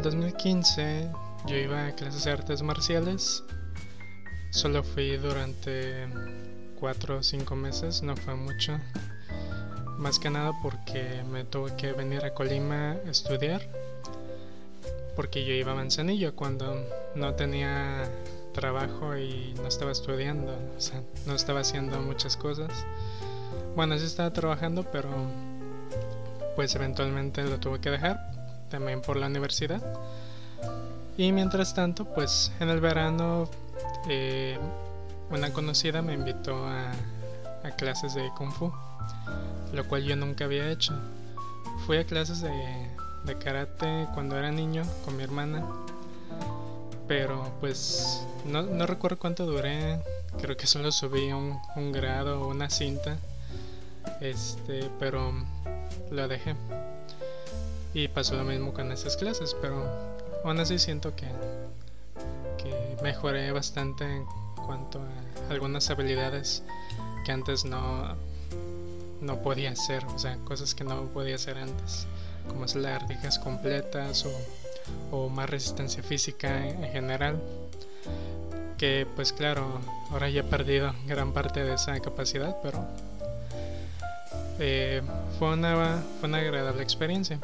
el 2015 yo iba a clases de artes marciales. Solo fui durante 4 o 5 meses, no fue mucho. Más que nada porque me tuve que venir a Colima a estudiar. Porque yo iba a Manzanillo cuando no tenía trabajo y no estaba estudiando. O sea, no estaba haciendo muchas cosas. Bueno, sí estaba trabajando, pero pues eventualmente lo tuve que dejar. También por la universidad. Y mientras tanto, pues en el verano eh, una conocida me invitó a, clases de kung fu lo cual yo nunca había hecho. Fui a clases de, de karate cuando era niño con mi hermana, pero pues no, no recuerdo cuánto duré, creo que solo subí un, un grado o una cinta, este, pero lo dejé. Y pasó lo mismo con esas clases, pero aún así siento que, que mejoré bastante en cuanto a algunas habilidades que antes no, no podía hacer, o sea, cosas que no podía hacer antes, como hacer lagartijas completas o, o más resistencia física en, general. Que pues claro, ahora ya he perdido gran parte de esa capacidad, pero eh, fue, una, fue una agradable experiencia.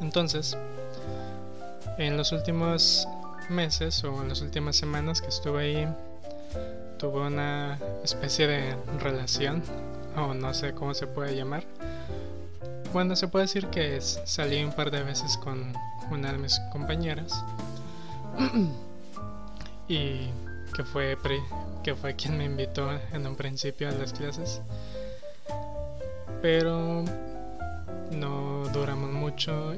Entonces, en los últimos meses o en las últimas semanas que estuve ahí, tuve una especie de relación o no sé cómo se puede llamar. Bueno, se puede decir que salí un par de veces con una de mis compañeras y que fue, que fue quien me invitó en un principio a las clases. Pero no duramos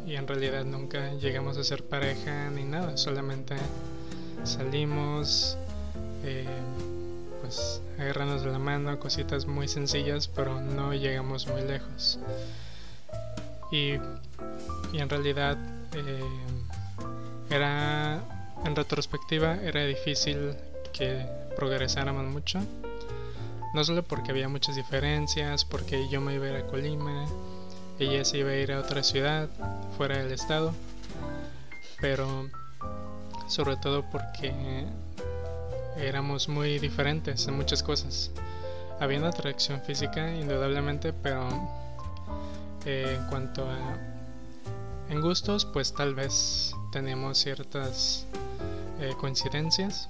y en realidad nunca llegamos a ser pareja ni nada, solamente salimos. Eh, pues agarrarnos de la mano, cositas muy sencillas, pero no llegamos muy lejos. Y, y en realidad eh, era, en retrospectiva, era difícil que progresáramos mucho. No solo porque había muchas diferencias, porque yo me iba a ir a Colima, ella se iba a ir a otra ciudad, fuera del estado, pero sobre todo porque éramos muy diferentes en muchas cosas. Había una atracción física, indudablemente, pero eh, en cuanto a en gustos, pues tal vez teníamos ciertas eh, coincidencias,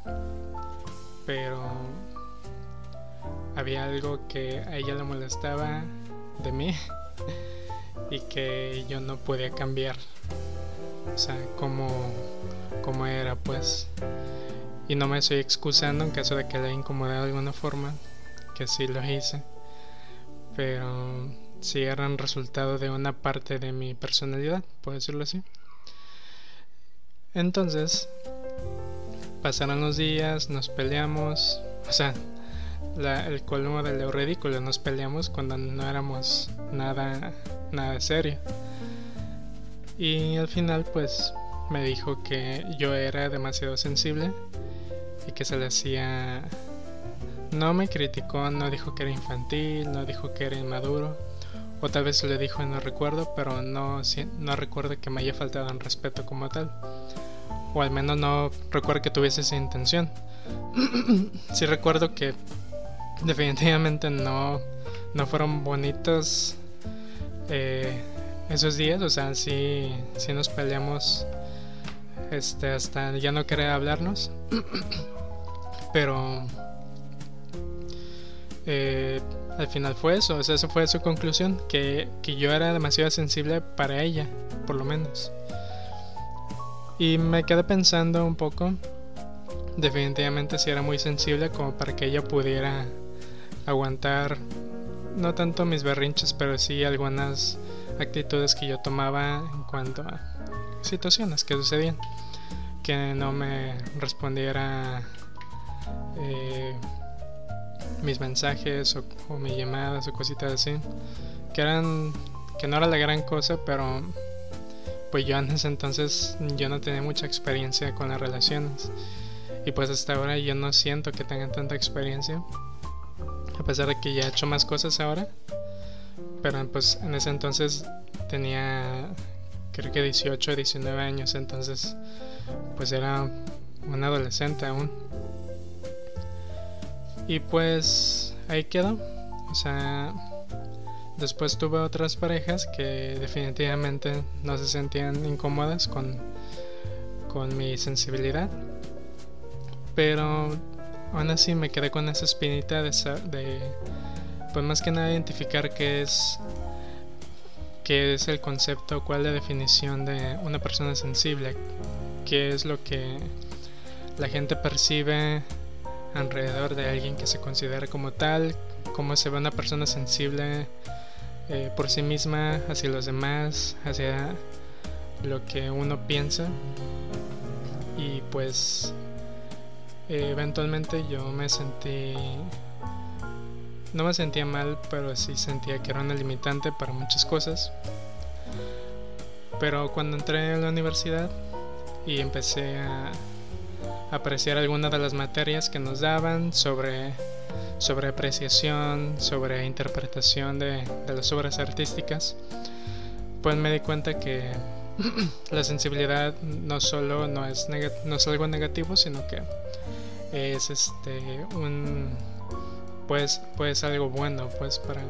pero había algo que a ella le molestaba de mí y que yo no podía cambiar. O sea, como, como era, pues. Y no me estoy excusando en caso de que le incomode de alguna forma, que sí lo hice. Pero sí eran resultado de una parte de mi personalidad, puedo decirlo así. Entonces, pasaron los días, nos peleamos, o sea, el colmo de lo ridículo, nos peleamos cuando no éramos nada, nada serio. Y al final, pues, me dijo que yo era demasiado sensible y que se le hacía... No me criticó, no dijo que era infantil, no dijo que era inmaduro, o tal vez le dijo y no recuerdo, pero no, no recuerdo que me haya faltado en respeto como tal, o al menos no recuerdo que tuviese esa intención. sí recuerdo que definitivamente no, no fueron bonitos eh, esos días, o sea, sí, nos peleamos este, hasta ya no quería hablarnos. Pero eh, al final fue eso, o sea, esa fue su conclusión, que, que yo era demasiado sensible para ella, por lo menos. Y me quedé pensando un poco, definitivamente si era muy sensible como para que ella pudiera aguantar, no tanto mis berrinches, pero sí algunas actitudes que yo tomaba en cuanto a situaciones que sucedían. Que no me respondiera eh, mis mensajes o, mis llamadas o cositas así. Que eran. que no era la gran cosa, pero pues yo antes entonces yo no tenía mucha experiencia con las relaciones. Y pues hasta ahora yo no siento que tenga tanta experiencia. A pesar de que ya he hecho más cosas ahora. Pero pues en ese entonces tenía creo que 18 o 19 años, entonces pues era un adolescente aún. Y pues ahí quedó. O sea, después tuve otras parejas que definitivamente no se sentían incómodas con, con mi sensibilidad. Pero aún así me quedé con esa espinita de, de pues más que nada identificar qué es qué es el concepto, cuál es la definición de una persona sensible, qué es lo que la gente percibe alrededor de alguien que se considera como tal, cómo se ve una persona sensible eh, por sí misma, hacia los demás, hacia lo que uno piensa. Y pues eventualmente yo me sentí no me sentía mal, pero sí sentía que era una limitante para muchas cosas. Pero cuando entré a la universidad y empecé a apreciar algunas de las materias que nos daban sobre, sobre apreciación, sobre interpretación de, las obras artísticas, pues me di cuenta que la sensibilidad no solo no es, no es algo negativo, sino que es este un pues, pues algo bueno pues para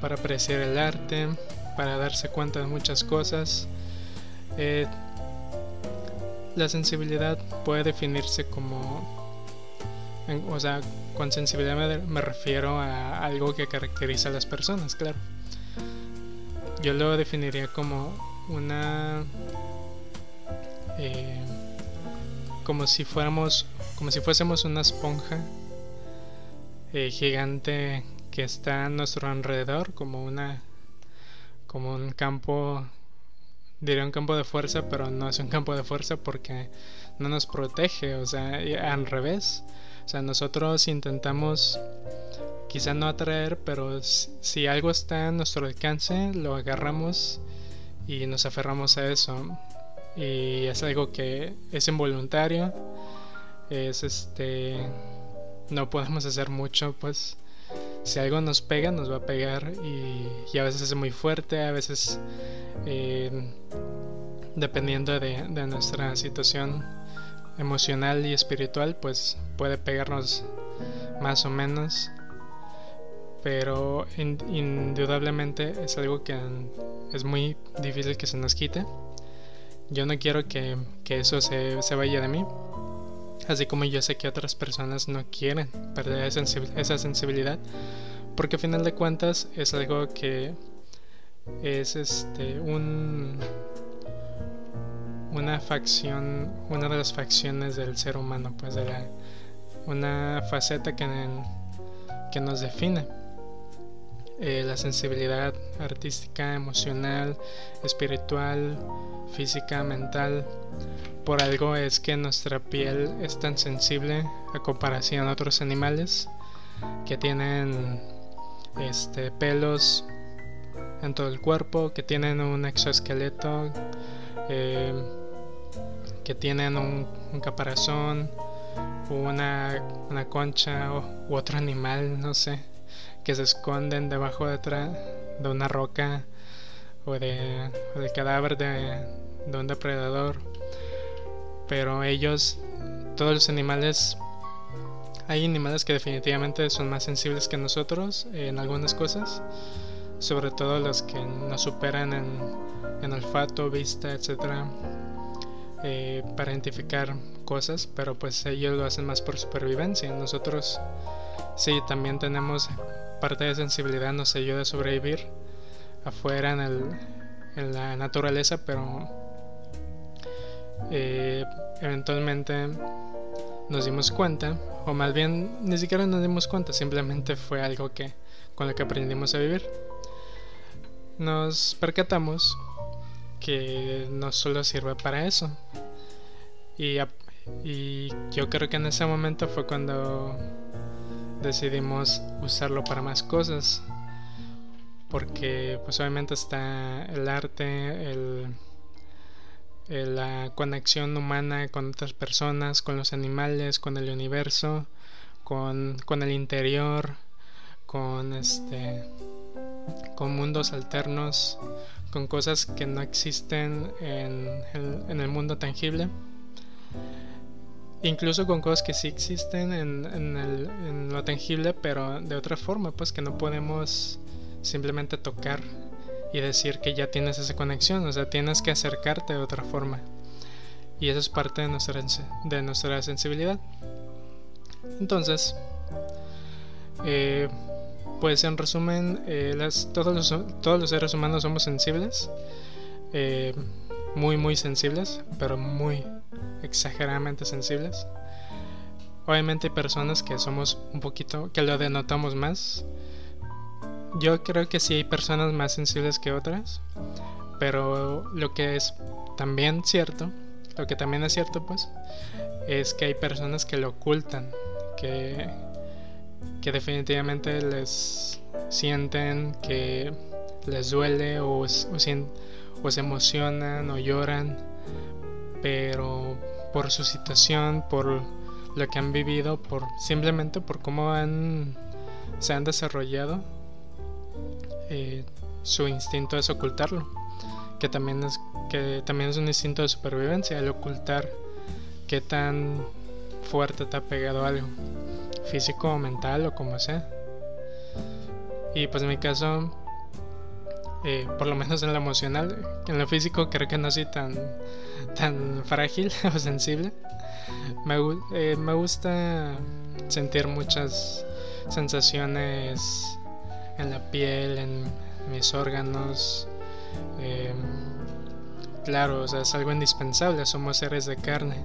para apreciar el arte para darse cuenta de muchas cosas. Eh, la sensibilidad puede definirse como o sea con sensibilidad me, refiero a algo que caracteriza a las personas claro. Yo lo definiría como una eh, como si fuéramos como si fuésemos una esponja eh, gigante que está a nuestro alrededor como una como un campo diría un campo de fuerza pero no es un campo de fuerza porque no nos protege o sea al revés. O sea nosotros intentamos quizá no atraer pero si algo está a nuestro alcance lo agarramos y nos aferramos a eso y es algo que es involuntario es este no podemos hacer mucho, pues si algo nos pega, nos va a pegar y, a veces es muy fuerte, a veces eh, dependiendo de, nuestra situación emocional y espiritual, pues puede pegarnos más o menos, pero indudablemente es algo que es muy difícil que se nos quite. Yo no quiero que, eso se, se vaya de mí así como yo sé que otras personas no quieren perder esa sensibilidad, porque a final de cuentas es algo que es este un una facción, una de las facciones del ser humano, pues de la, una faceta que, que nos define. Eh, la sensibilidad artística, emocional, espiritual, física, mental, por algo es que nuestra piel es tan sensible a comparación a otros animales que tienen este, pelos en todo el cuerpo, que tienen un exoesqueleto, eh, que tienen un, caparazón, una, una concha u otro animal, no sé, que se esconden debajo de, de una roca o, de, del cadáver de, de un depredador pero ellos, todos los animales, hay animales que definitivamente son más sensibles que nosotros en algunas cosas, sobre todo los que nos superan en, olfato, vista, etc. Eh, para identificar cosas, pero pues ellos lo hacen más por supervivencia. Nosotros sí también tenemos parte de sensibilidad, nos ayuda a sobrevivir afuera en, el, en la naturaleza, pero eh, eventualmente nos dimos cuenta, o más bien ni siquiera nos dimos cuenta, simplemente fue algo que con lo que aprendimos a vivir. Nos percatamos que no solo sirve para eso. Y, y yo creo que en ese momento fue cuando decidimos usarlo para más cosas. Porque pues obviamente está el arte, el la conexión humana con otras personas, con los animales, con el universo, con, con el interior, con este con mundos alternos, con cosas que no existen en el, mundo tangible. Incluso con cosas que sí existen en, en, lo tangible, pero de otra forma, pues que no podemos simplemente tocar y decir que ya tienes esa conexión, o sea, tienes que acercarte de otra forma. Y eso es parte de nuestra, de nuestra sensibilidad. Entonces, eh, pues en resumen, eh, todos, los, todos los seres humanos somos sensibles, eh, muy muy sensibles, pero muy exageradamente sensibles. Obviamente hay personas que somos un poquito, que lo denotamos más. Yo creo que sí hay personas más sensibles que otras, pero lo que es también cierto, lo que también es cierto pues, es que hay personas que lo ocultan, que que definitivamente les sienten que les duele o, o, se emocionan o lloran, pero por su situación, por lo que han vivido, por simplemente por cómo han, se han desarrollado, eh, su instinto es ocultarlo, que también es, que también es un instinto de supervivencia, el ocultar qué tan fuerte te ha pegado algo físico o mental o como sea. Y pues en mi caso, eh, por lo menos en lo emocional, en lo físico creo que no soy tan, tan frágil o sensible. Me, eh, me gusta sentir muchas sensaciones en la piel, en mis órganos. Eh, claro, o sea, es algo indispensable, somos seres de carne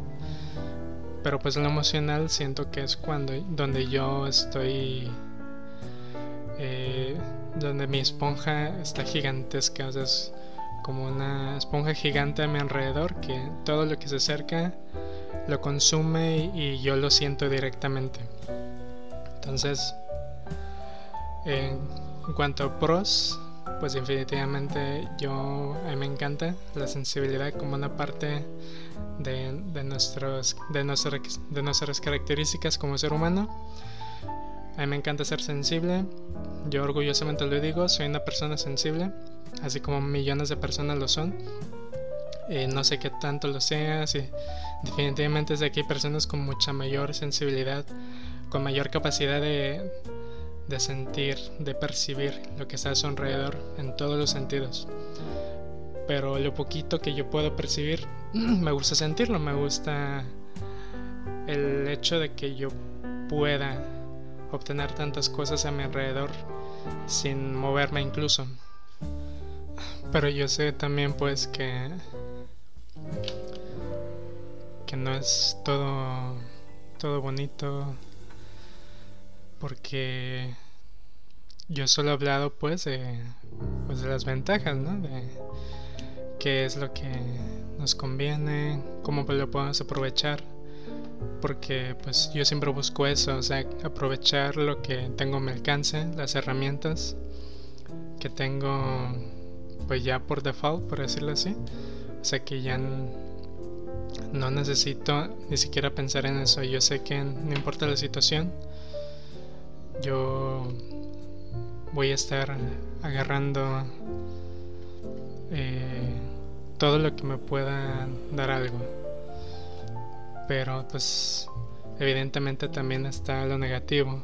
pero pues lo emocional siento que es cuando donde yo estoy eh, donde mi esponja está gigantesca es como una esponja gigante a mi alrededor que todo lo que se acerca lo consume y, yo lo siento directamente entonces en cuanto a pros pues definitivamente yo a mí me encanta la sensibilidad como una parte de, de, nuestros, de, de nuestras características como ser humano. A mí me encanta ser sensible, yo orgullosamente lo digo, soy una persona sensible, así como millones de personas lo son. Eh, no sé qué tanto lo sea, si definitivamente es de aquí hay personas con mucha mayor sensibilidad, con mayor capacidad de, de sentir, de percibir lo que está a su alrededor en todos los sentidos pero lo poquito que yo puedo percibir, me gusta sentirlo, me gusta el hecho de que yo pueda obtener tantas cosas a mi alrededor sin moverme incluso. Pero yo sé también pues que que no es todo todo bonito porque yo solo he hablado pues de, pues de las ventajas, ¿no? De, qué es lo que nos conviene, cómo lo podemos aprovechar, porque pues yo siempre busco eso, o sea, aprovechar lo que tengo a mi alcance, las herramientas que tengo pues ya por default, por decirlo así, o sea que ya no necesito ni siquiera pensar en eso, yo sé que no importa la situación, yo voy a estar agarrando eh, todo lo que me pueda dar algo. Pero pues evidentemente también está lo negativo.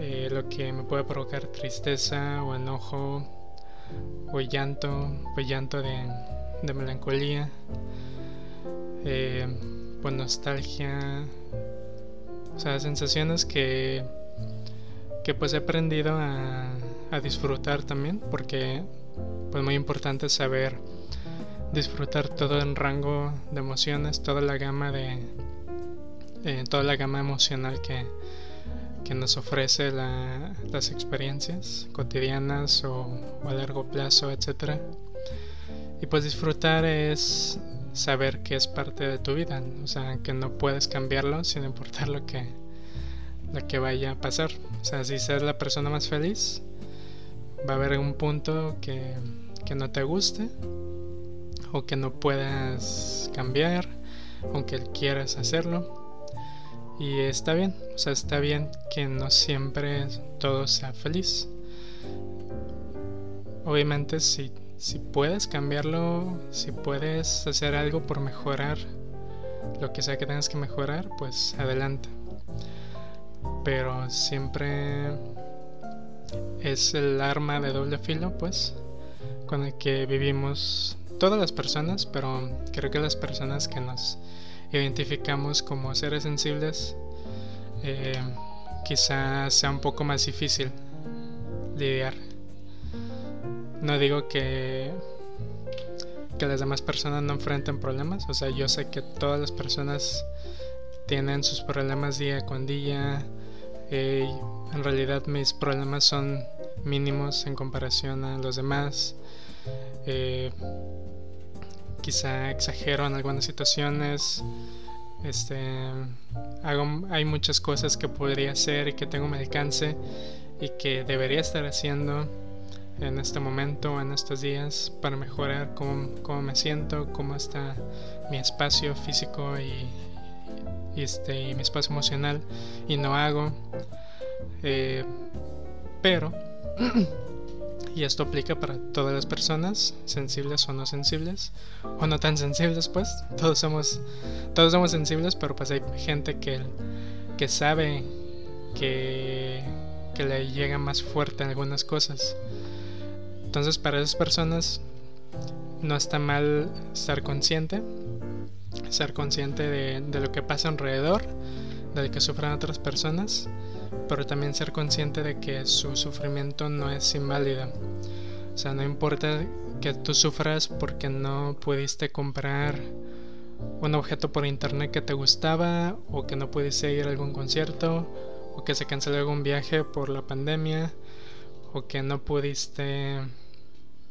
Eh, lo que me puede provocar tristeza o enojo o llanto, pues llanto de, melancolía, eh, pues nostalgia, o sea, sensaciones que, que pues he aprendido a, a disfrutar también, porque pues muy importante saber disfrutar todo el rango de emociones, toda la gama de eh, toda la gama emocional que, que nos ofrece las experiencias cotidianas o, a largo plazo, etcétera. Y pues disfrutar es saber que es parte de tu vida, o sea, que no puedes cambiarlo sin importar lo que, lo que vaya a pasar. O sea, si ser la persona más feliz, va a haber un punto que, que no te guste o que no puedas cambiar, aunque quieras hacerlo. Y está bien, o sea, está bien que no siempre todo sea feliz. Obviamente si si puedes cambiarlo, si puedes hacer algo por mejorar lo que sea que tengas que mejorar, pues adelante. Pero siempre es el arma de doble filo, pues, con el que vivimos todas las personas, pero creo que las personas que nos identificamos como seres sensibles, eh, quizás sea un poco más difícil lidiar. No digo que que las demás personas no enfrenten problemas, o sea, yo sé que todas las personas tienen sus problemas día con día. Eh, en realidad mis problemas son mínimos en comparación a los demás. Eh, quizá exagero en algunas situaciones. Este, hago, hay muchas cosas que podría hacer y que tengo mi alcance y que debería estar haciendo en este momento, en estos días, para mejorar cómo, cómo me siento, cómo está mi espacio físico y, este, y mi espacio emocional y no hago. Eh, pero, y esto aplica para todas las personas, sensibles o no sensibles, o no tan sensibles, pues, todos somos, todos somos sensibles, pero pues hay gente que, que sabe que, que le llega más fuerte en algunas cosas. Entonces para esas personas no está mal estar consciente, ser consciente de, lo que pasa alrededor, de lo que sufren otras personas, pero también ser consciente de que su sufrimiento no es inválido. O sea, no importa que tú sufras porque no pudiste comprar un objeto por internet que te gustaba o que no pudiste ir a algún concierto o que se canceló algún viaje por la pandemia o que no pudiste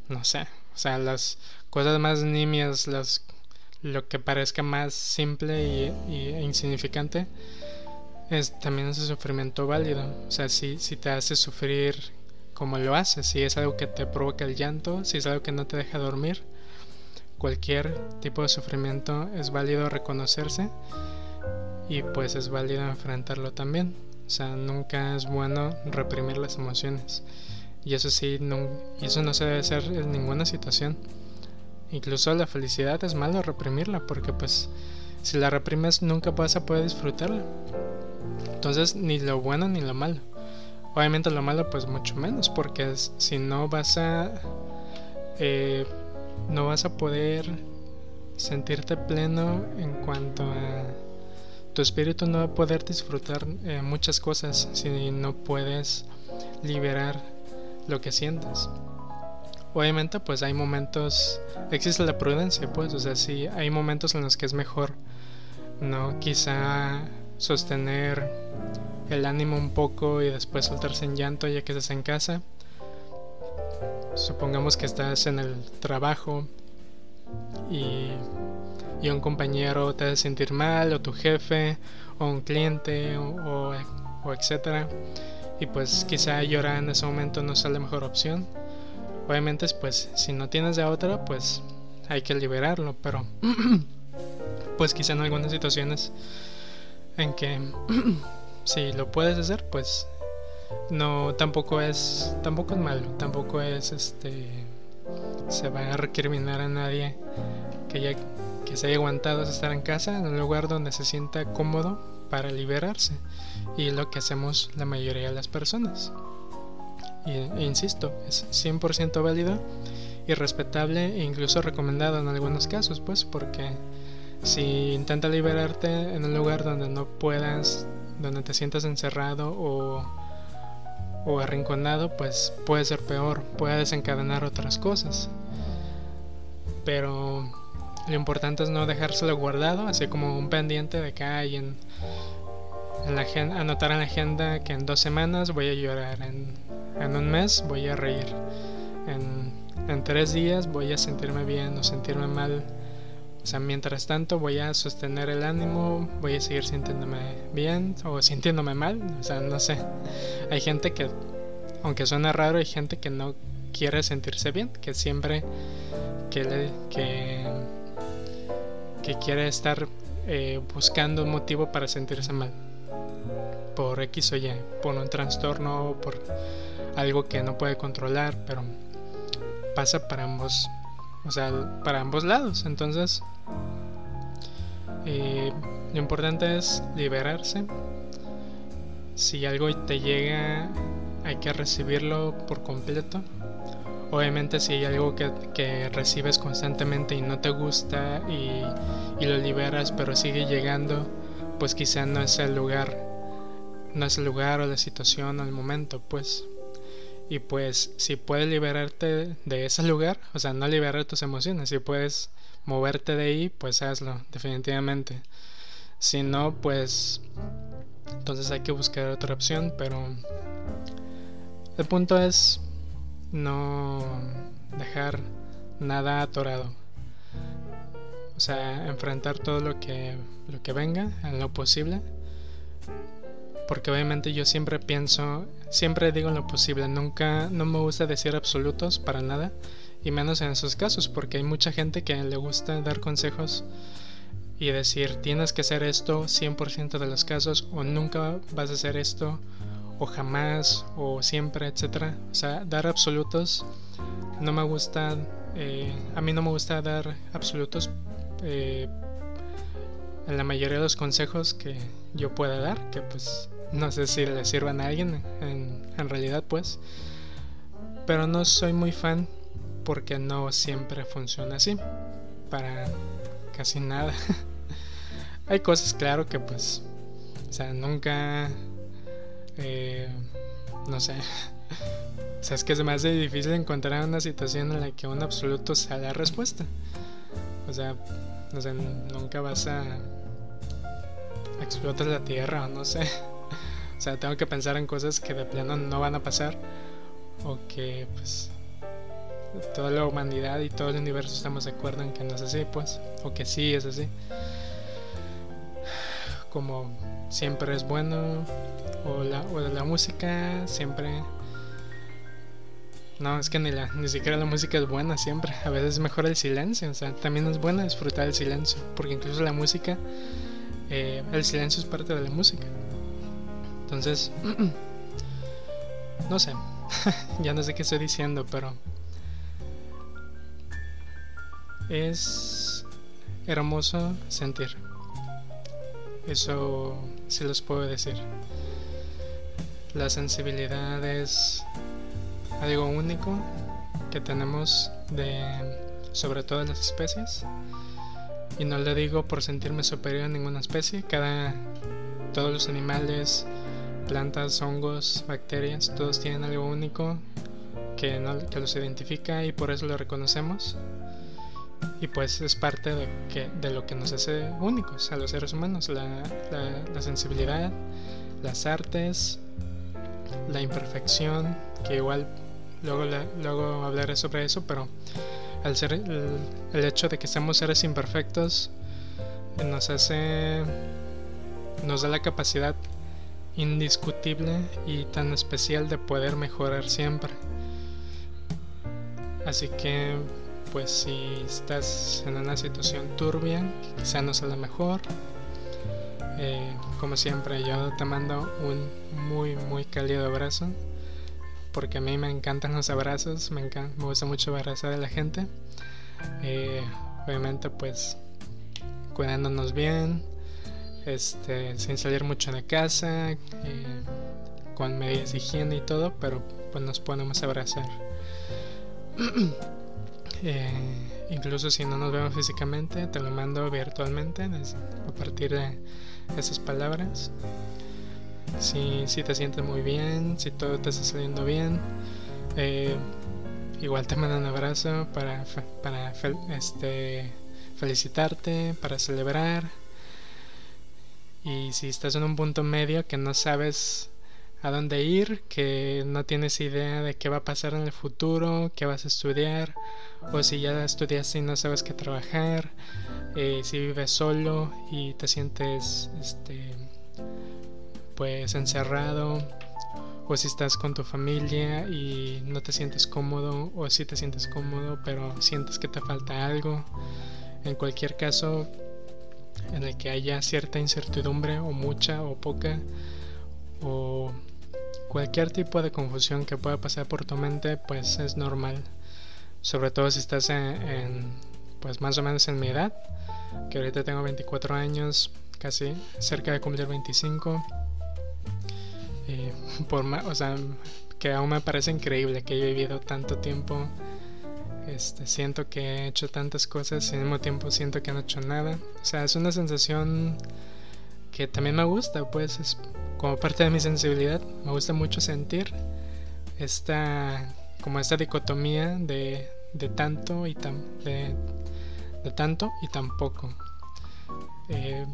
no sé, o sea, las cosas más nimias, las, lo que parezca más simple y, e insignificante, es también ese sufrimiento válido. O sea, si, si te hace sufrir como lo haces, si es algo que te provoca el llanto, si es algo que no te deja dormir, cualquier tipo de sufrimiento es válido reconocerse y pues es válido enfrentarlo también. O sea, nunca es bueno reprimir las emociones. Y eso sí, no, eso no se debe hacer en ninguna situación. Incluso la felicidad es malo reprimirla, porque pues si la reprimes nunca vas a poder disfrutarla. Entonces, ni lo bueno ni lo malo. Obviamente lo malo pues mucho menos, porque si no vas a... Eh, no vas a poder sentirte pleno en cuanto a... Tu espíritu no va a poder disfrutar eh, muchas cosas si no puedes liberar lo que sientes. Obviamente pues hay momentos, existe la prudencia pues, o sea, sí hay momentos en los que es mejor, ¿no? Quizá sostener el ánimo un poco y después soltarse en llanto ya que estás en casa. Supongamos que estás en el trabajo y, y un compañero te hace sentir mal, o tu jefe, o un cliente, o, o, etcétera y pues quizá llorar en ese momento no sea la mejor opción. Obviamente pues si no tienes de otra pues hay que liberarlo, pero pues quizá en algunas situaciones en que si lo puedes hacer pues no tampoco es tampoco es malo, tampoco es este se va a recriminar a nadie que ya que se haya aguantado estar en casa en un lugar donde se sienta cómodo para liberarse y lo que hacemos la mayoría de las personas. Y, e insisto, es 100% válido y respetable e incluso recomendado en algunos casos, pues porque si intenta liberarte en un lugar donde no puedas, donde te sientas encerrado o, arrinconado, pues puede ser peor, puede desencadenar otras cosas. Pero lo importante es no dejárselo guardado, así como un pendiente de que hay en la anotar en la agenda que en dos semanas voy a llorar, en, un mes voy a reír, en, tres días voy a sentirme bien o sentirme mal. O sea, mientras tanto voy a sostener el ánimo, voy a seguir sintiéndome bien o sintiéndome mal. O sea, no sé. Hay gente que, aunque suena raro, hay gente que no quiere sentirse bien, que siempre que, que, que quiere estar eh, buscando un motivo para sentirse mal por X o Y, por un trastorno, por algo que no puede controlar, pero pasa para ambos, o sea, para ambos lados. Entonces, eh, lo importante es liberarse. Si algo te llega, hay que recibirlo por completo. Obviamente si hay algo que, recibes constantemente y no te gusta y, y, lo liberas pero sigue llegando, pues quizá no es el lugar, no es el lugar o la situación o el momento, pues. Y pues si puedes liberarte de ese lugar, o sea, no liberar tus emociones, si puedes moverte de ahí, pues hazlo, definitivamente. Si no, pues entonces hay que buscar otra opción, pero el punto es no dejar nada atorado. O sea, enfrentar todo lo que, lo que venga en lo posible. Porque obviamente yo siempre pienso, siempre digo lo posible, nunca, no me gusta decir absolutos para nada, y menos en esos casos, porque hay mucha gente que le gusta dar consejos y decir tienes que hacer esto 100% de los casos o nunca vas a hacer esto o jamás o siempre, etcétera. O sea, dar absolutos no me gusta, eh, a mí no me gusta dar absolutos eh, en la mayoría de los consejos que yo pueda dar, que pues no sé si le sirvan a alguien en, en realidad pues, pero no soy muy fan porque no siempre funciona así, para casi nada. Hay cosas, claro, que pues, o sea, nunca eh, no sé. O sea, es que es más difícil encontrar una situación en la que un absoluto sea la respuesta. O sea, no sé, nunca vas a explotar la tierra o no sé. O sea, tengo que pensar en cosas que de plano no van a pasar o que pues toda la humanidad y todo el universo estamos de acuerdo en que no es así, pues, o que sí es así. Como siempre es bueno, o la, o la música siempre... No, es que ni, la, ni siquiera la música es buena siempre. A veces es mejor el silencio. O sea, también es bueno disfrutar el silencio. Porque incluso la música, eh, el silencio es parte de la música. Entonces, no sé. ya no sé qué estoy diciendo, pero... Es hermoso sentir. Eso sí los puedo decir. La sensibilidad es algo único que tenemos de sobre todas las especies. Y no le digo por sentirme superior a ninguna especie. Cada todos los animales, plantas, hongos, bacterias, todos tienen algo único que, que los identifica y por eso lo reconocemos. Y pues es parte de, que, de lo que nos hace únicos a los seres humanos, la, la sensibilidad, las artes, la imperfección, que igual luego, luego hablaré sobre eso, pero al ser el, hecho de que seamos seres imperfectos nos hace, nos da la capacidad indiscutible y tan especial de poder mejorar siempre. Así que, pues si estás en una situación turbia, quizá no sea la mejor, eh, como siempre, yo te mando un muy, muy cálido abrazo. Porque a mí me encantan los abrazos, me, encanta, me gusta mucho abrazar a la gente. Eh, obviamente, pues cuidándonos bien, este, sin salir mucho de casa, eh, con medidas de higiene y todo, pero pues nos podemos abrazar. incluso si no nos vemos físicamente, te lo mando virtualmente a partir de esas palabras. Si, si te sientes muy bien, si todo te está saliendo bien, eh, igual te mando un abrazo para, para este, felicitarte, para celebrar. Y si estás en un punto medio que no sabes a dónde ir, que no tienes idea de qué va a pasar en el futuro, qué vas a estudiar, o si ya estudiaste y no sabes qué trabajar, eh, si vives solo y te sientes este pues encerrado o si estás con tu familia y no te sientes cómodo o si te sientes cómodo pero sientes que te falta algo. En cualquier caso en el que haya cierta incertidumbre o mucha o poca o cualquier tipo de confusión que pueda pasar por tu mente pues es normal sobre todo si estás en, pues más o menos en mi edad, que ahorita tengo 24 años, casi cerca de cumplir 25. Y por o sea, que aún me parece increíble que he vivido tanto tiempo. Este, siento que he hecho tantas cosas y al mismo tiempo siento que no he hecho nada. O sea, es una sensación que también me gusta, pues es como parte de mi sensibilidad. Me gusta mucho sentir esta como esta dicotomía de, de tanto y tan de, de tanto y tan poco. Eh,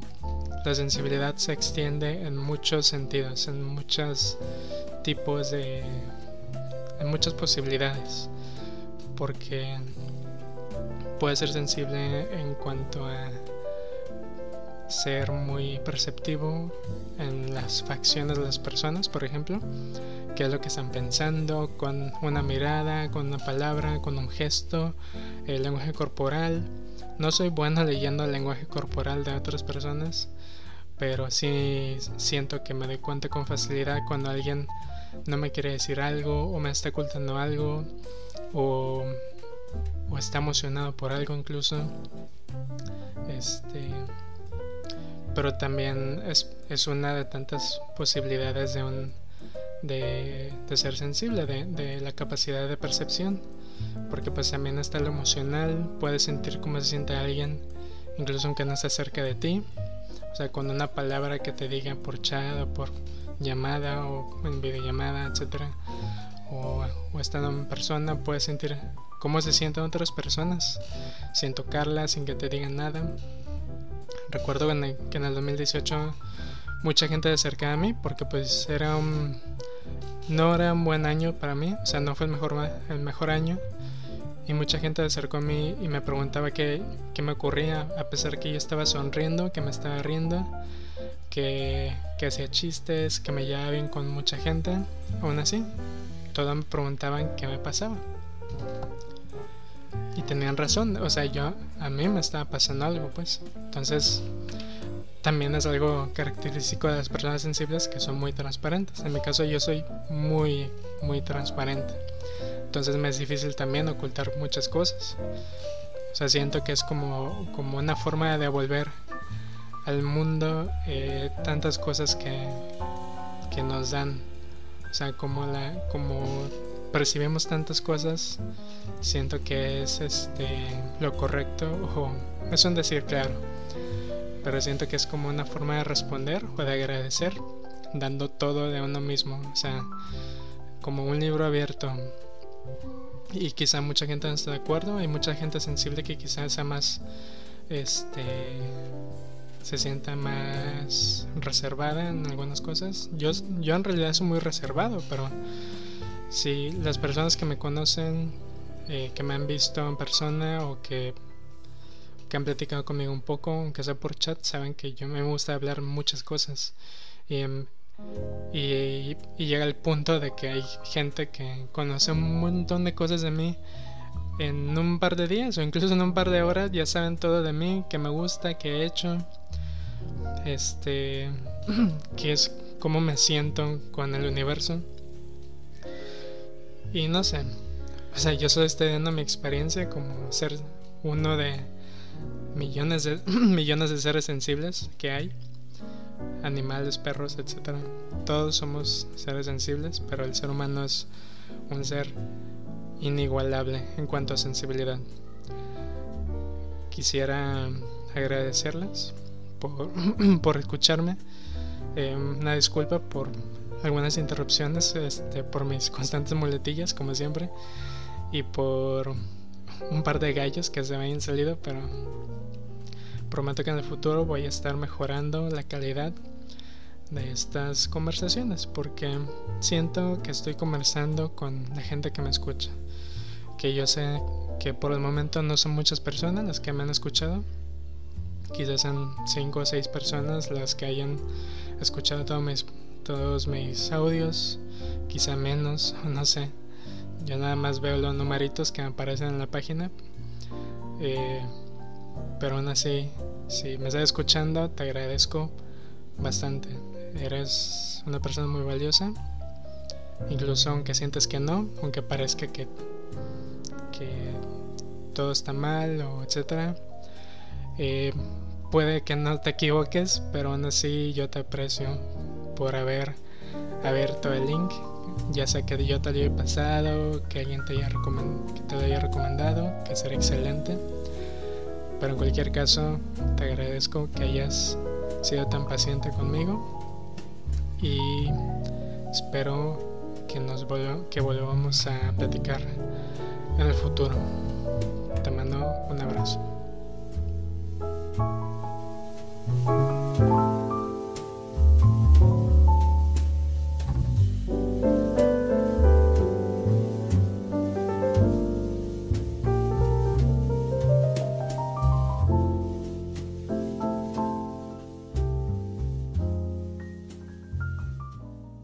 la sensibilidad se extiende en muchos sentidos, en muchos tipos de... en muchas posibilidades, porque puede ser sensible en cuanto a ser muy perceptivo en las facciones de las personas, por ejemplo, qué es lo que están pensando con una mirada, con una palabra, con un gesto, el lenguaje corporal, no soy bueno leyendo el lenguaje corporal de otras personas, pero sí siento que me doy cuenta con facilidad cuando alguien no me quiere decir algo o me está ocultando algo o, está emocionado por algo incluso. Este, pero también es, es una de tantas posibilidades de un de, ser sensible, de, de la capacidad de percepción porque pues también está lo emocional, puedes sentir cómo se siente alguien, incluso aunque no esté cerca de ti, o sea, con una palabra que te diga por chat o por llamada o en videollamada, etcétera, o, o estando en persona, puedes sentir cómo se sienten otras personas, sin tocarlas, sin que te digan nada. Recuerdo que en el 2018 mucha gente se acercaba a mí porque pues era un no era un buen año para mí, o sea, no fue el mejor, el mejor año. Y mucha gente se acercó a mí y me preguntaba qué, qué me ocurría, a pesar que yo estaba sonriendo, que me estaba riendo, que, que hacía chistes, que me llevaba bien con mucha gente. Aún así, todos me preguntaban qué me pasaba. Y tenían razón, o sea, yo, a mí me estaba pasando algo, pues. Entonces, también es algo característico de las personas sensibles que son muy transparentes. En mi caso yo soy muy, muy transparente. Entonces me es difícil también ocultar muchas cosas. O sea, siento que es como, como una forma de devolver al mundo eh, tantas cosas que, que nos dan. O sea, como, la, como percibimos tantas cosas, siento que es este, lo correcto. O es un decir claro pero siento que es como una forma de responder o de agradecer, dando todo de uno mismo, o sea, como un libro abierto. Y quizá mucha gente no esté de acuerdo, hay mucha gente sensible que quizás sea más, este, se sienta más reservada en algunas cosas. Yo, yo en realidad soy muy reservado, pero si las personas que me conocen, eh, que me han visto en persona o que que han platicado conmigo un poco, aunque sea por chat, saben que yo me gusta hablar muchas cosas. Em, y, llega el punto de que hay gente que conoce un montón de cosas de mí en un par de días o incluso en un par de horas ya saben todo de mí, que me gusta, que he hecho, este, que es cómo me siento con el universo. Y no sé, o sea, yo solo estoy dando mi experiencia como ser uno de millones de, millones de seres sensibles que hay, animales, perros, etc. Todos somos seres sensibles, pero el ser humano es un ser inigualable en cuanto a sensibilidad. Quisiera agradecerles por, por escucharme. Eh, una disculpa por algunas interrupciones, este, por mis constantes muletillas, como siempre, y por un par de gallos que se me habían salido, pero prometo que en el futuro voy a estar mejorando la calidad de estas conversaciones porque siento que estoy conversando con la gente que me escucha. Que yo sé que por el momento no son muchas personas las que me han escuchado. Quizás sean 5 o 6 personas las que hayan escuchado todos mis, todos mis audios. Quizá menos, no sé. Yo nada más veo los numeritos que me aparecen en la página. Eh, pero aún así, si me estás escuchando, te agradezco bastante. Eres una persona muy valiosa. Incluso aunque sientes que no, aunque parezca que, que todo está mal o etcétera. Eh, puede que no te equivoques, pero aún así yo te aprecio por haber abierto el link. Ya sea que yo te haya pasado, que alguien te haya, que te lo haya recomendado, que será excelente. Pero en cualquier caso, te agradezco que hayas sido tan paciente conmigo y espero que nos que volvamos a platicar en el futuro. Te mando un abrazo.